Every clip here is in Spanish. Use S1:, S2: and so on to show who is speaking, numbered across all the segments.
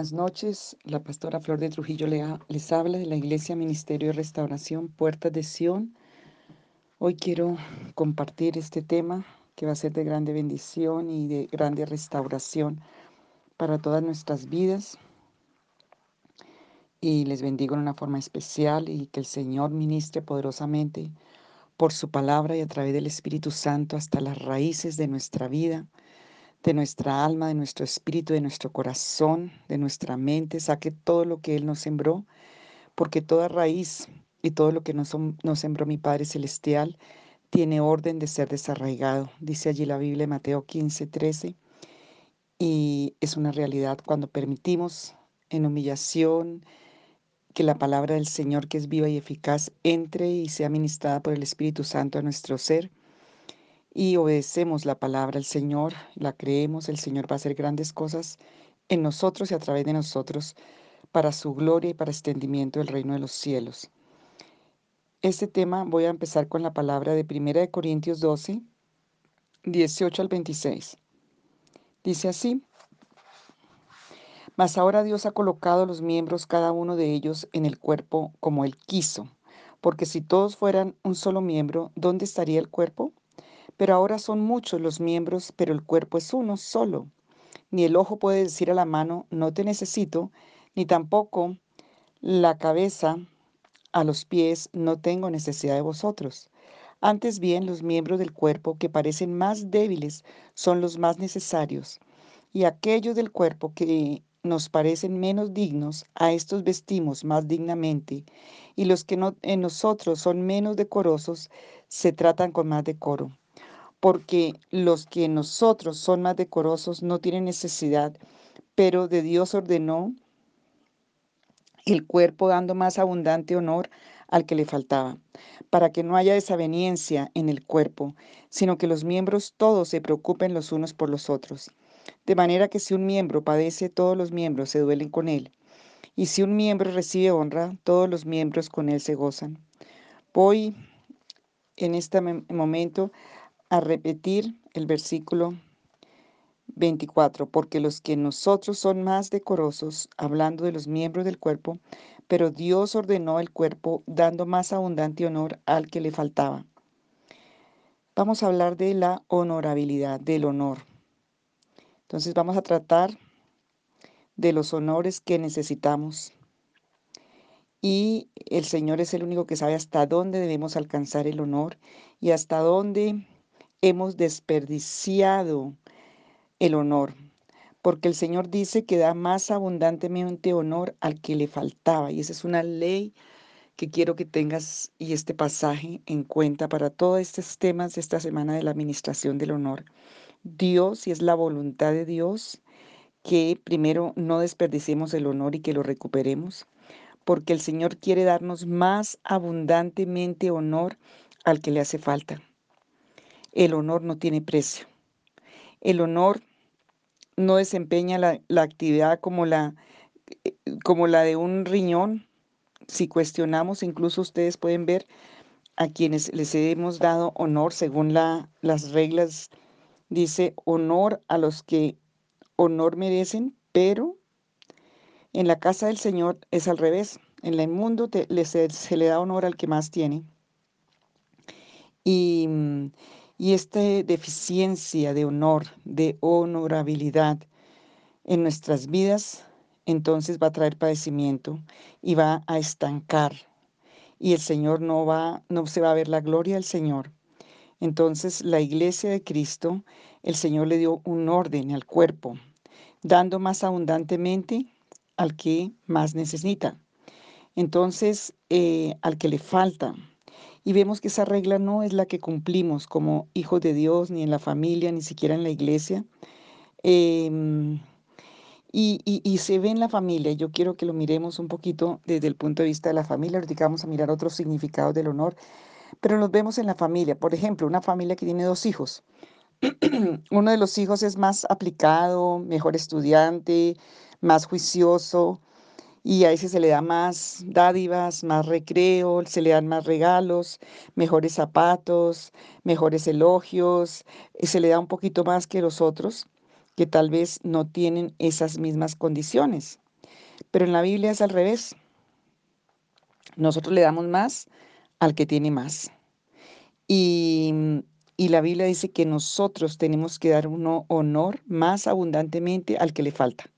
S1: Buenas noches, la pastora Flor de Trujillo les habla de la Iglesia Ministerio de Restauración Puertas de Sion. Hoy quiero compartir este tema que va a ser de grande bendición y de grande restauración para todas nuestras vidas. Y les bendigo en una forma especial y que el Señor ministre poderosamente por su palabra y a través del Espíritu Santo hasta las raíces de nuestra vida de nuestra alma, de nuestro espíritu, de nuestro corazón, de nuestra mente, saque todo lo que Él nos sembró, porque toda raíz y todo lo que nos, sembró mi Padre Celestial tiene orden de ser desarraigado. Dice allí la Biblia, Mateo 15, 13, y es una realidad cuando permitimos en humillación que la palabra del Señor, que es viva y eficaz, entre y sea ministrada por el Espíritu Santo a nuestro ser y obedecemos la palabra del Señor, la creemos, el Señor va a hacer grandes cosas en nosotros y a través de nosotros para su gloria y para extendimiento del reino de los cielos. Este tema voy a empezar con la palabra de 1 Corintios 12, 18 al 26. Dice así, mas ahora Dios ha colocado los miembros, cada uno de ellos, en el cuerpo como Él quiso, porque si todos fueran un solo miembro, ¿dónde estaría el cuerpo? Pero ahora son muchos los miembros, pero el cuerpo es uno solo. Ni el ojo puede decir a la mano, no te necesito, ni tampoco la cabeza a los pies, no tengo necesidad de vosotros. Antes bien, los miembros del cuerpo que parecen más débiles son los más necesarios, y aquellos del cuerpo que nos parecen menos dignos, a estos vestimos más dignamente, y los que en nosotros son menos decorosos, se tratan con más decoro porque los que nosotros son más decorosos no tienen necesidad, pero de Dios ordenó el cuerpo dando más abundante honor al que le faltaba, para que no haya desaveniencia en el cuerpo, sino que los miembros todos se preocupen los unos por los otros. De manera que si un miembro padece, todos los miembros se duelen con él. Y si un miembro recibe honra, todos los miembros con él se gozan. Voy en este momento a repetir el versículo 24, porque los que nosotros son más decorosos, hablando de los miembros del cuerpo, pero Dios ordenó el cuerpo dando más abundante honor al que le faltaba. Vamos a hablar de la honorabilidad, del honor. Entonces vamos a tratar de los honores que necesitamos. Y el Señor es el único que sabe hasta dónde debemos alcanzar el honor y hasta dónde hemos desperdiciado el honor, porque el Señor dice que da más abundantemente honor al que le faltaba. Y esa es una ley que quiero que tengas y este pasaje en cuenta para todos estos temas de esta semana de la administración del honor. Dios, y es la voluntad de Dios, que primero no desperdiciemos el honor y que lo recuperemos, porque el Señor quiere darnos más abundantemente honor al que le hace falta. El honor no tiene precio. El honor no desempeña la, actividad como la, eh, como la de un riñón. Si cuestionamos, incluso ustedes pueden ver a quienes les hemos dado honor según la, las reglas, dice honor a los que honor merecen, pero en la casa del Señor es al revés. En el mundo se le da honor al que más tiene. Y, y esta deficiencia de honor, de honorabilidad en nuestras vidas, entonces va a traer padecimiento y va a estancar. Y el Señor no va, no se va a ver la gloria del Señor. Entonces la iglesia de Cristo, el Señor le dio un orden al cuerpo, dando más abundantemente al que más necesita. Entonces, eh, al que le falta, y vemos que esa regla no es la que cumplimos como hijos de Dios, ni en la familia, ni siquiera en la iglesia. Em, y, se ve en la familia, yo quiero que lo miremos un poquito desde el punto de vista de la familia, ahorita vamos a mirar otros significados del honor, pero los vemos en la familia. Por ejemplo, una familia que tiene dos hijos. Uno de los hijos es más aplicado, mejor estudiante, más juicioso, y a ese se le da más dádivas, más recreo, se le dan más regalos, mejores zapatos, mejores elogios, se le da un poquito más que los otros, que tal vez no tienen esas mismas condiciones. Pero en la Biblia es al revés. Nosotros le damos más al que tiene más. Y, y la Biblia dice que nosotros tenemos que dar un honor más abundantemente al que le falta.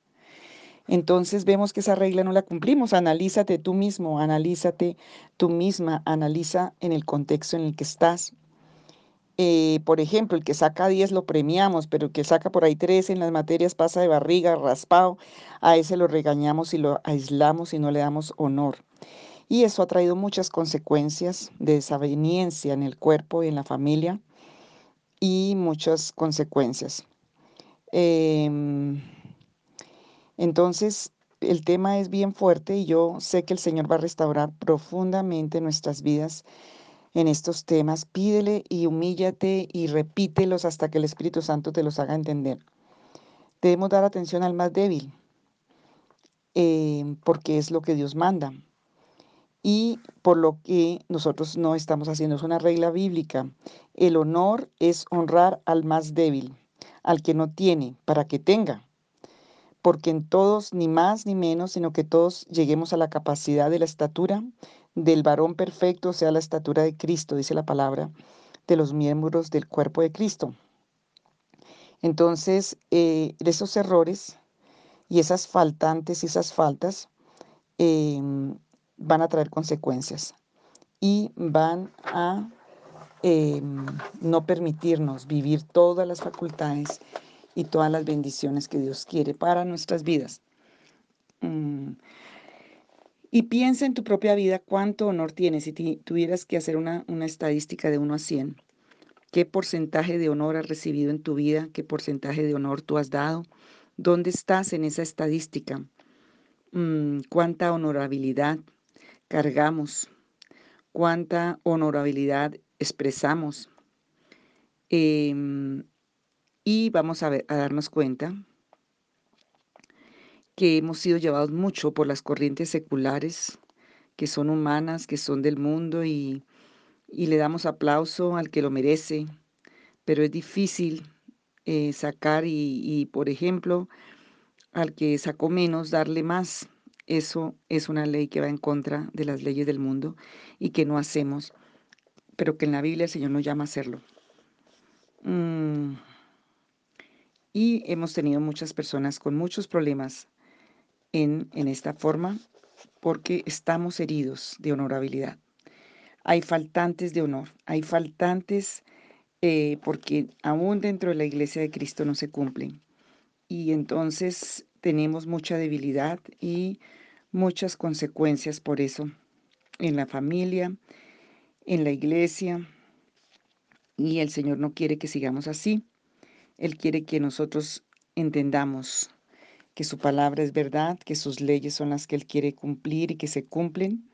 S1: Entonces vemos que esa regla no la cumplimos. Analízate tú mismo, analízate tú misma, analiza en el contexto en el que estás. Eh, por ejemplo, el que saca 10 lo premiamos, pero el que saca por ahí 13 en las materias pasa de barriga, raspado, a ese lo regañamos y lo aislamos y no le damos honor. Y eso ha traído muchas consecuencias de desaveniencia en el cuerpo y en la familia y muchas consecuencias. Em, entonces, el tema es bien fuerte y yo sé que el Señor va a restaurar profundamente nuestras vidas en estos temas. Pídele y humíllate y repítelos hasta que el Espíritu Santo te los haga entender. Debemos dar atención al más débil, eh, porque es lo que Dios manda. Y por lo que nosotros no estamos haciendo, es una regla bíblica. El honor es honrar al más débil, al que no tiene, para que tenga porque en todos, ni más ni menos, sino que todos lleguemos a la capacidad de la estatura del varón perfecto, o sea, la estatura de Cristo, dice la palabra, de los miembros del cuerpo de Cristo. Entonces, eh, esos errores y esas faltantes y esas faltas em, van a traer consecuencias y van a em, no permitirnos vivir todas las facultades y todas las bendiciones que Dios quiere para nuestras vidas. Mm. Y piensa en tu propia vida cuánto honor tienes. Si tuvieras que hacer una, una estadística de 1 a 100, ¿qué porcentaje de honor has recibido en tu vida? ¿Qué porcentaje de honor tú has dado? ¿Dónde estás en esa estadística? Mm, ¿Cuánta honorabilidad cargamos? ¿Cuánta honorabilidad expresamos? Em, y vamos a, darnos cuenta que hemos sido llevados mucho por las corrientes seculares, que son humanas, que son del mundo y, le damos aplauso al que lo merece, pero es difícil eh, sacar y, y, por ejemplo, al que sacó menos, darle más. Eso es una ley que va en contra de las leyes del mundo y que no hacemos, pero que en la Biblia el Señor nos llama a hacerlo. Mm. Y hemos tenido muchas personas con muchos problemas en, esta forma porque estamos heridos de honorabilidad. Hay faltantes de honor, hay faltantes eh, porque aún dentro de la iglesia de Cristo no se cumplen. Y entonces tenemos mucha debilidad y muchas consecuencias por eso en la familia, en la iglesia. Y el Señor no quiere que sigamos así. Él quiere que nosotros entendamos que su palabra es verdad, que sus leyes son las que Él quiere cumplir y que se cumplen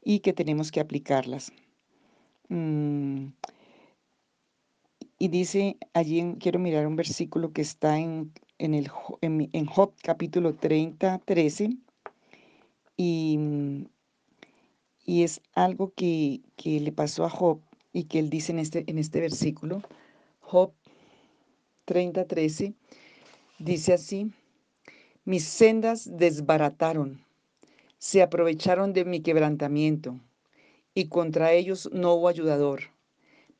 S1: y que tenemos que aplicarlas. Mm. Y dice allí, quiero mirar un versículo que está en, en, el, en, Job capítulo 30, 13, y, y es algo que, que, le pasó a Job y que él dice en este, en este versículo. Job 30:13 dice así, mis sendas desbarataron, se aprovecharon de mi quebrantamiento, y contra ellos no hubo ayudador.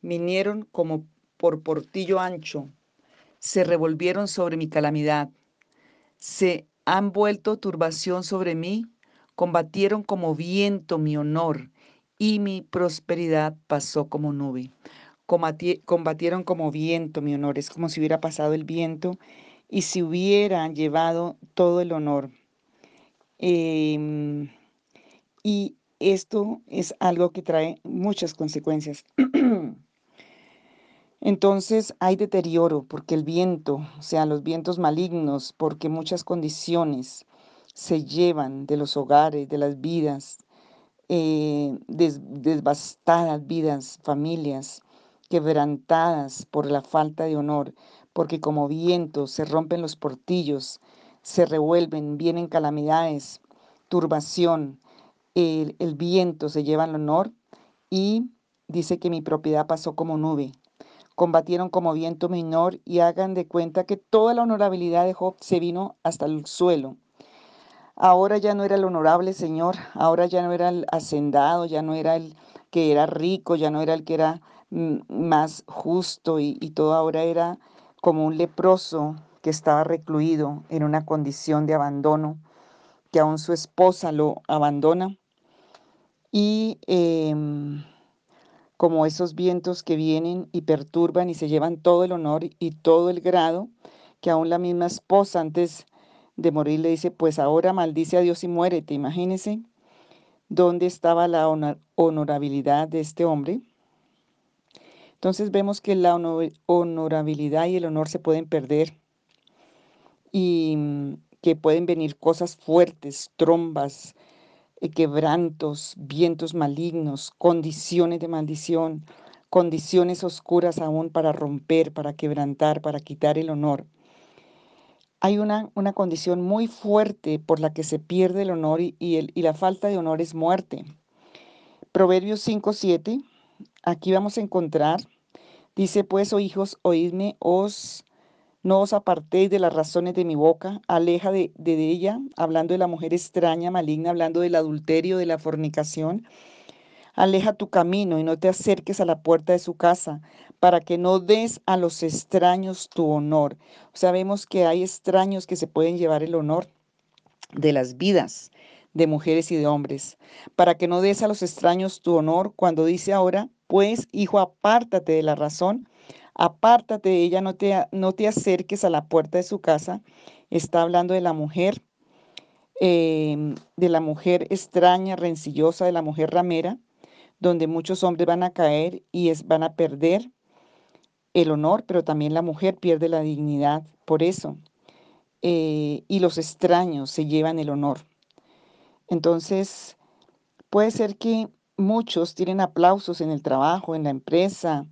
S1: Vinieron como por portillo ancho, se revolvieron sobre mi calamidad, se han vuelto turbación sobre mí, combatieron como viento mi honor, y mi prosperidad pasó como nube combatieron como viento mi honor, es como si hubiera pasado el viento y si hubieran llevado todo el honor. Em, y esto es algo que trae muchas consecuencias. Entonces hay deterioro porque el viento, o sea, los vientos malignos, porque muchas condiciones se llevan de los hogares, de las vidas, eh, desbastadas vidas, familias, quebrantadas por la falta de honor, porque como viento se rompen los portillos, se revuelven, vienen calamidades, turbación, el, el viento se lleva el honor y dice que mi propiedad pasó como nube, combatieron como viento menor y hagan de cuenta que toda la honorabilidad de Job se vino hasta el suelo. Ahora ya no era el honorable Señor, ahora ya no era el hacendado, ya no era el que era rico, ya no era el que era más justo y, todo ahora era como un leproso que estaba recluido en una condición de abandono, que aún su esposa lo abandona. Y em, como esos vientos que vienen y perturban y se llevan todo el honor y todo el grado, que aún la misma esposa antes de morir le dice, pues ahora maldice a Dios y muérete. Imagínense dónde estaba la honorabilidad de este hombre. Entonces vemos que la honorabilidad y el honor se pueden perder y mm, que pueden venir cosas fuertes, trombas, eh, quebrantos, vientos malignos, condiciones de maldición, condiciones oscuras aún para romper, para quebrantar, para quitar el honor. Hay una, una condición muy fuerte por la que se pierde el honor y, y la falta de honor es muerte. Proverbios 5, 7, aquí vamos a encontrar, dice pues, oh hijos, oídme, os no os apartéis de las razones de mi boca, aleja de, ella, hablando de la mujer extraña, maligna, hablando del adulterio, de la fornicación. Aleja tu camino y no te acerques a la puerta de su casa, para que no des a los extraños tu honor. Sabemos que hay extraños que se pueden llevar el honor de las vidas de mujeres y de hombres, para que no des a los extraños tu honor cuando dice ahora, pues, hijo, apártate de la razón apártate de ella, no te, no te acerques a la puerta de su casa. Está hablando de la mujer, em, de la mujer extraña, rencillosa, de la mujer ramera, donde muchos hombres van a caer y es, van a perder el honor, pero también la mujer pierde la dignidad por eso. Eh, y los extraños se llevan el honor. Entonces, puede ser que muchos tienen aplausos en el trabajo, en la empresa,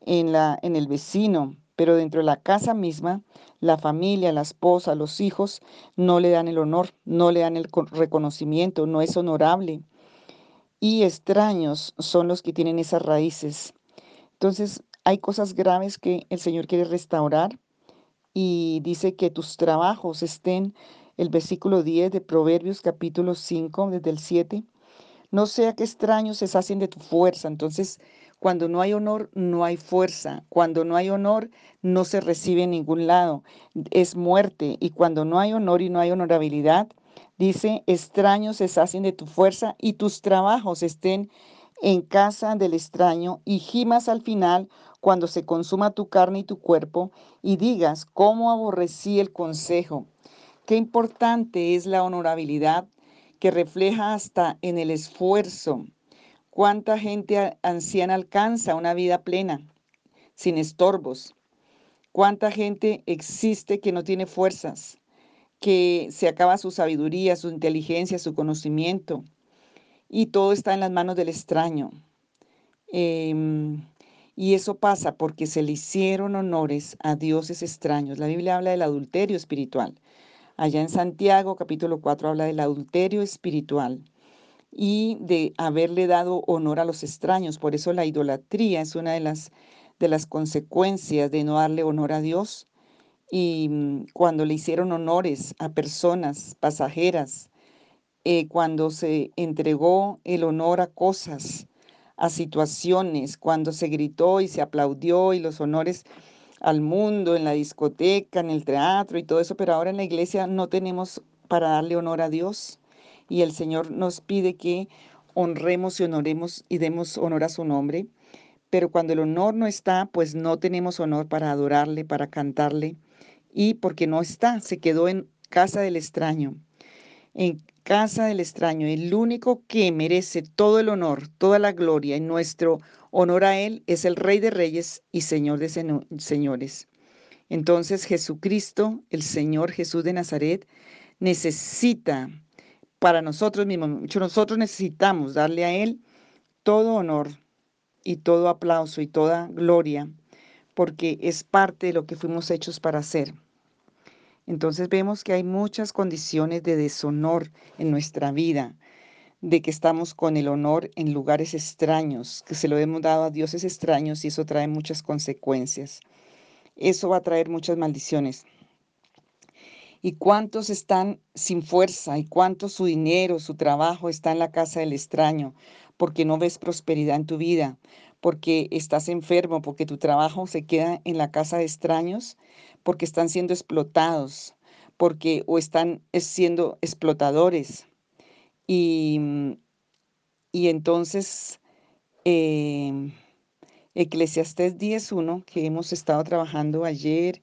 S1: en, la, en el vecino, pero dentro de la casa misma, la familia, la esposa, los hijos no le dan el honor, no le dan el reconocimiento, no es honorable. Y extraños son los que tienen esas raíces. Entonces, hay cosas graves que el Señor quiere restaurar y dice que tus trabajos estén, el versículo 10 de Proverbios capítulo 5, desde el 7, no sea que extraños se sacien de tu fuerza. Entonces, cuando no hay honor, no hay fuerza. Cuando no hay honor, no se recibe en ningún lado. Es muerte. Y cuando no hay honor y no hay honorabilidad, dice, extraños se hacen de tu fuerza y tus trabajos estén en casa del extraño y gimas al final cuando se consuma tu carne y tu cuerpo y digas, ¿cómo aborrecí el consejo? Qué importante es la honorabilidad que refleja hasta en el esfuerzo ¿Cuánta gente anciana alcanza una vida plena, sin estorbos? ¿Cuánta gente existe que no tiene fuerzas, que se acaba su sabiduría, su inteligencia, su conocimiento? Y todo está en las manos del extraño. Em, y eso pasa porque se le hicieron honores a dioses extraños. La Biblia habla del adulterio espiritual. Allá en Santiago capítulo 4 habla del adulterio espiritual y de haberle dado honor a los extraños. Por eso la idolatría es una de las, de las consecuencias de no darle honor a Dios. Y mm, cuando le hicieron honores a personas pasajeras, eh, cuando se entregó el honor a cosas, a situaciones, cuando se gritó y se aplaudió y los honores al mundo, en la discoteca, en el teatro y todo eso, pero ahora en la iglesia no tenemos para darle honor a Dios y el Señor nos pide que honremos y honoremos y demos honor a su nombre. Pero cuando el honor no está, pues no tenemos honor para adorarle, para cantarle. Y porque no está, se quedó en casa del extraño. En casa del extraño, el único que merece todo el honor, toda la gloria y nuestro honor a Él es el Rey de Reyes y Señor de Señores. Entonces Jesucristo, el Señor Jesús de Nazaret, necesita para nosotros mismos. Nosotros necesitamos darle a Él todo honor y todo aplauso y toda gloria, porque es parte de lo que fuimos hechos para hacer. Entonces vemos que hay muchas condiciones de deshonor en nuestra vida, de que estamos con el honor en lugares extraños, que se lo hemos dado a dioses extraños y eso trae muchas consecuencias. Eso va a traer muchas maldiciones. ¿Y cuántos están sin fuerza? ¿Y cuánto su dinero, su trabajo está en la casa del extraño? Porque no ves prosperidad en tu vida, porque estás enfermo, porque tu trabajo se queda en la casa de extraños, porque están siendo explotados, porque o están siendo explotadores. Y, y entonces, eh, Eclesiastés 10.1, que hemos estado trabajando ayer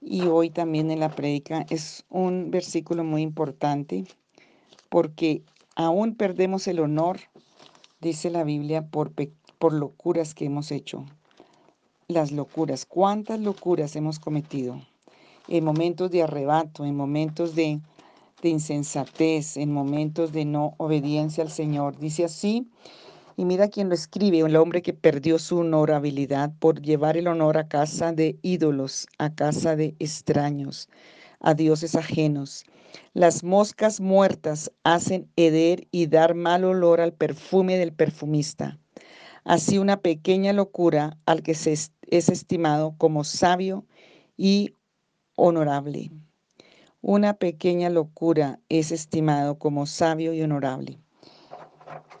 S1: y hoy también en la predica es un versículo muy importante porque aún perdemos el honor, dice la Biblia, por, por locuras que hemos hecho. Las locuras, ¿cuántas locuras hemos cometido? En momentos de arrebato, en momentos de, insensatez, en momentos de no obediencia al Señor. Dice así y mira quién lo escribe, el hombre que perdió su honorabilidad por llevar el honor a casa de ídolos, a casa de extraños, a dioses ajenos. Las moscas muertas hacen heder y dar mal olor al perfume del perfumista. Así una pequeña locura al que se es estimado como sabio y honorable. Una pequeña locura es estimado como sabio y honorable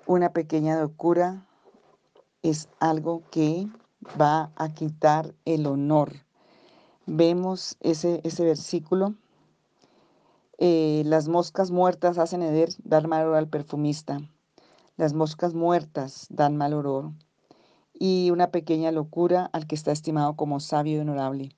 S1: una pequeña locura es algo que va a quitar el honor. Vemos ese, ese versículo. Eh, las moscas muertas hacen heder, dar mal olor al perfumista. Las moscas muertas dan mal olor. Y una pequeña locura al que está estimado como sabio y honorable.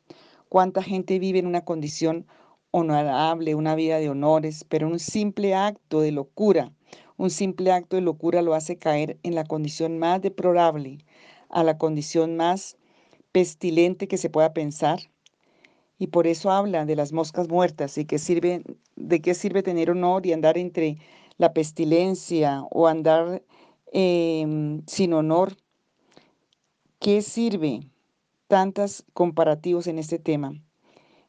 S1: ¿Cuánta gente vive en una condición honorable, una vida de honores, pero un simple acto de locura un simple acto de locura lo hace caer en la condición más deplorable, a la condición más pestilente que se pueda pensar. Y por eso habla de las moscas muertas y que sirve, de qué sirve tener honor y andar entre la pestilencia o andar em, sin honor. ¿Qué sirve? Tantos comparativos en este tema.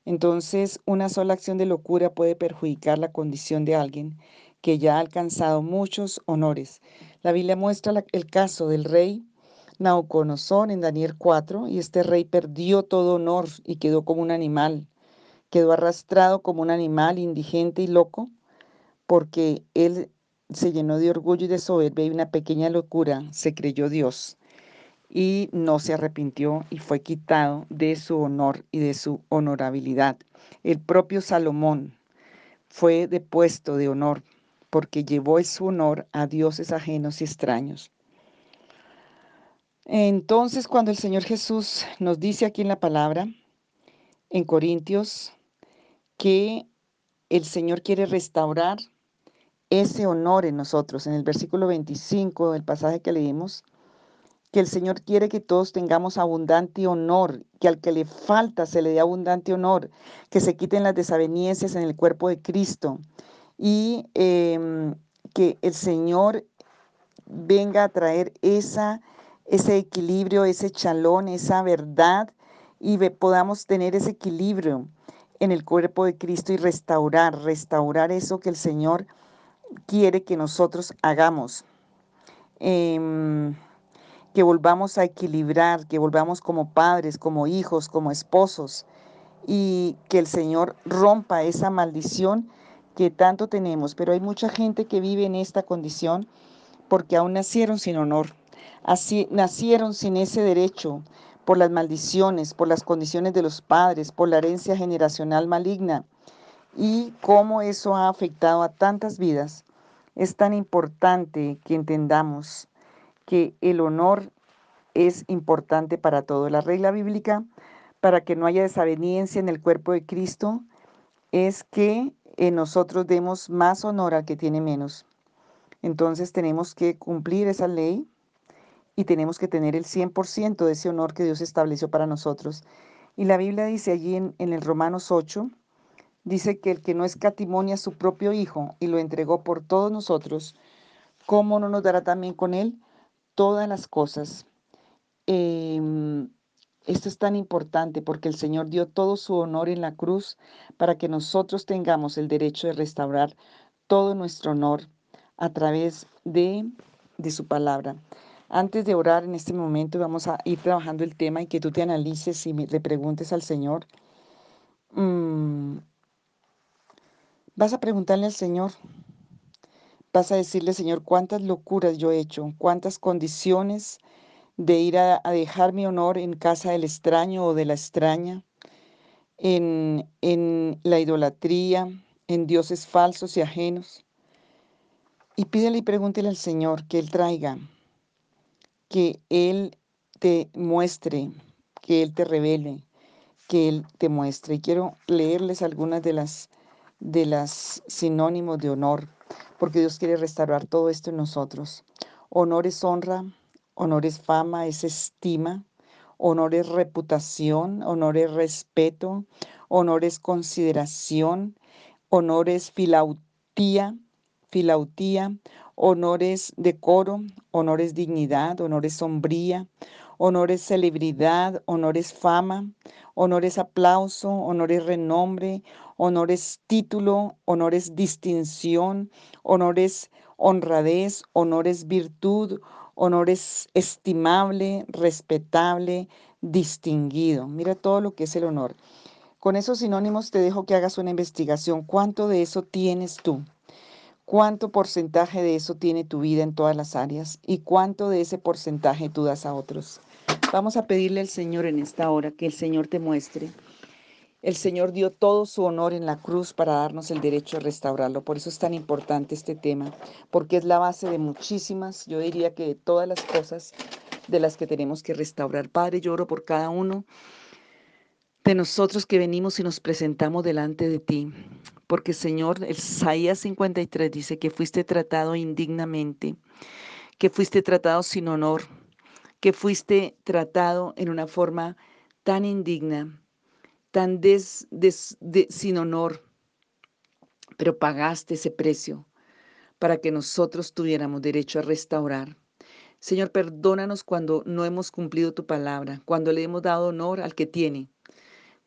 S1: Entonces, una sola acción de locura puede perjudicar la condición de alguien que ya ha alcanzado muchos honores. La Biblia muestra el caso del rey Nauconosor en Daniel 4 y este rey perdió todo honor y quedó como un animal, quedó arrastrado como un animal indigente y loco porque él se llenó de orgullo y de soberbia y una pequeña locura se creyó Dios y no se arrepintió y fue quitado de su honor y de su honorabilidad. El propio Salomón fue depuesto de honor porque llevó su honor a dioses ajenos y extraños. Entonces, cuando el Señor Jesús nos dice aquí en la palabra, en Corintios, que el Señor quiere restaurar ese honor en nosotros, en el versículo 25 del pasaje que leímos, que el Señor quiere que todos tengamos abundante honor, que al que le falta se le dé abundante honor, que se quiten las desavenencias en el cuerpo de Cristo, y em, que el Señor venga a traer esa, ese equilibrio, ese chalón, esa verdad y podamos tener ese equilibrio en el cuerpo de Cristo y restaurar, restaurar eso que el Señor quiere que nosotros hagamos. Em, que volvamos a equilibrar, que volvamos como padres, como hijos, como esposos y que el Señor rompa esa maldición que tanto tenemos, pero hay mucha gente que vive en esta condición porque aún nacieron sin honor, así nacieron sin ese derecho por las maldiciones, por las condiciones de los padres, por la herencia generacional maligna y cómo eso ha afectado a tantas vidas. Es tan importante que entendamos que el honor es importante para todo. La regla bíblica para que no haya desaveniencia en el cuerpo de Cristo es que nosotros demos más honor al que tiene menos. Entonces tenemos que cumplir esa ley y tenemos que tener el 100% de ese honor que Dios estableció para nosotros. Y la Biblia dice allí en, en el Romanos 8, dice que el que no escatimonia a su propio Hijo y lo entregó por todos nosotros, ¿cómo no nos dará también con él todas las cosas? Em, esto es tan importante porque el Señor dio todo su honor en la cruz para que nosotros tengamos el derecho de restaurar todo nuestro honor a través de, de su palabra. Antes de orar en este momento vamos a ir trabajando el tema y que tú te analices y le preguntes al Señor. Mm, vas a preguntarle al Señor, vas a decirle, Señor, cuántas locuras yo he hecho, cuántas condiciones de ir a, dejar mi honor en casa del extraño o de la extraña, en, en la idolatría, en dioses falsos y ajenos. Y pídele y pregúntele al Señor que Él traiga, que Él te muestre, que Él te revele, que Él te muestre. Y quiero leerles algunas de las, de las sinónimos de honor, porque Dios quiere restaurar todo esto en nosotros. Honor es honra, honor es fama, es estima, honor es reputación, honor es respeto, honor es consideración, honor es filautía, filautía, honor es decoro, honor es dignidad, honor es sombría, honor es celebridad, honor es fama, honor es aplauso, honor es renombre, honor es título, honor es distinción, honor es honradez, honor es virtud, honor es estimable, respetable, distinguido. Mira todo lo que es el honor. Con esos sinónimos te dejo que hagas una investigación. ¿Cuánto de eso tienes tú? ¿Cuánto porcentaje de eso tiene tu vida en todas las áreas? ¿Y cuánto de ese porcentaje tú das a otros? Vamos a pedirle al Señor en esta hora que el Señor te muestre. El Señor dio todo su honor en la cruz para darnos el derecho a restaurarlo. Por eso es tan importante este tema, porque es la base de muchísimas, yo diría que de todas las cosas de las que tenemos que restaurar. Padre, lloro por cada uno de nosotros que venimos y nos presentamos delante de ti. Porque Señor, el Isaías 53 dice que fuiste tratado indignamente, que fuiste tratado sin honor, que fuiste tratado en una forma tan indigna, tan sin honor, pero pagaste ese precio para que nosotros tuviéramos derecho a restaurar. Señor, perdónanos cuando no hemos cumplido tu palabra, cuando le hemos dado honor al que tiene,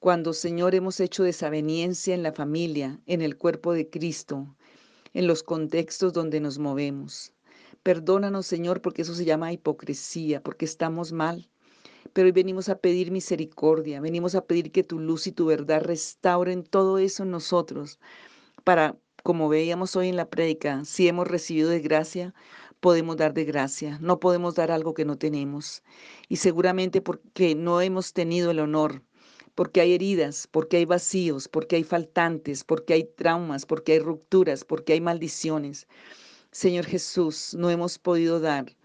S1: cuando, Señor, hemos hecho desaveniencia en la familia, en el cuerpo de Cristo, en los contextos donde nos movemos. Perdónanos, Señor, porque eso se llama hipocresía, porque estamos mal. Pero hoy venimos a pedir misericordia, venimos a pedir que tu luz y tu verdad restauren todo eso en nosotros, para, como veíamos hoy en la prédica, si hemos recibido de gracia, podemos dar de gracia, no podemos dar algo que no tenemos. Y seguramente porque no hemos tenido el honor porque hay heridas, porque hay vacíos, porque hay faltantes, porque hay traumas, porque hay rupturas, porque hay maldiciones. Señor Jesús, no hemos podido dar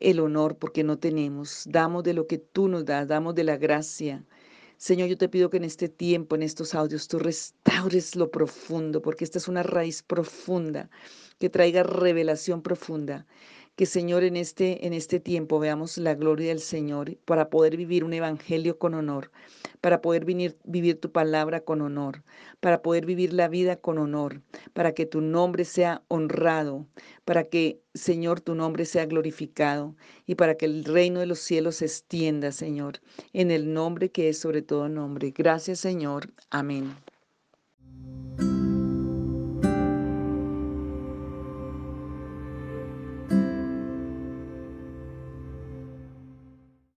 S1: el honor porque no tenemos. Damos de lo que tú nos das, damos de la gracia. Señor, yo te pido que en este tiempo, en estos audios, tú restaures lo profundo, porque esta es una raíz profunda, que traiga revelación profunda que Señor en este, en este tiempo veamos la gloria del Señor para poder vivir un evangelio con honor, para poder vivir, vivir tu palabra con honor, para poder vivir la vida con honor, para que tu nombre sea honrado, para que Señor tu nombre sea glorificado y para que el reino de los cielos se extienda, Señor, en el nombre que es sobre todo nombre. Gracias Señor. Amén.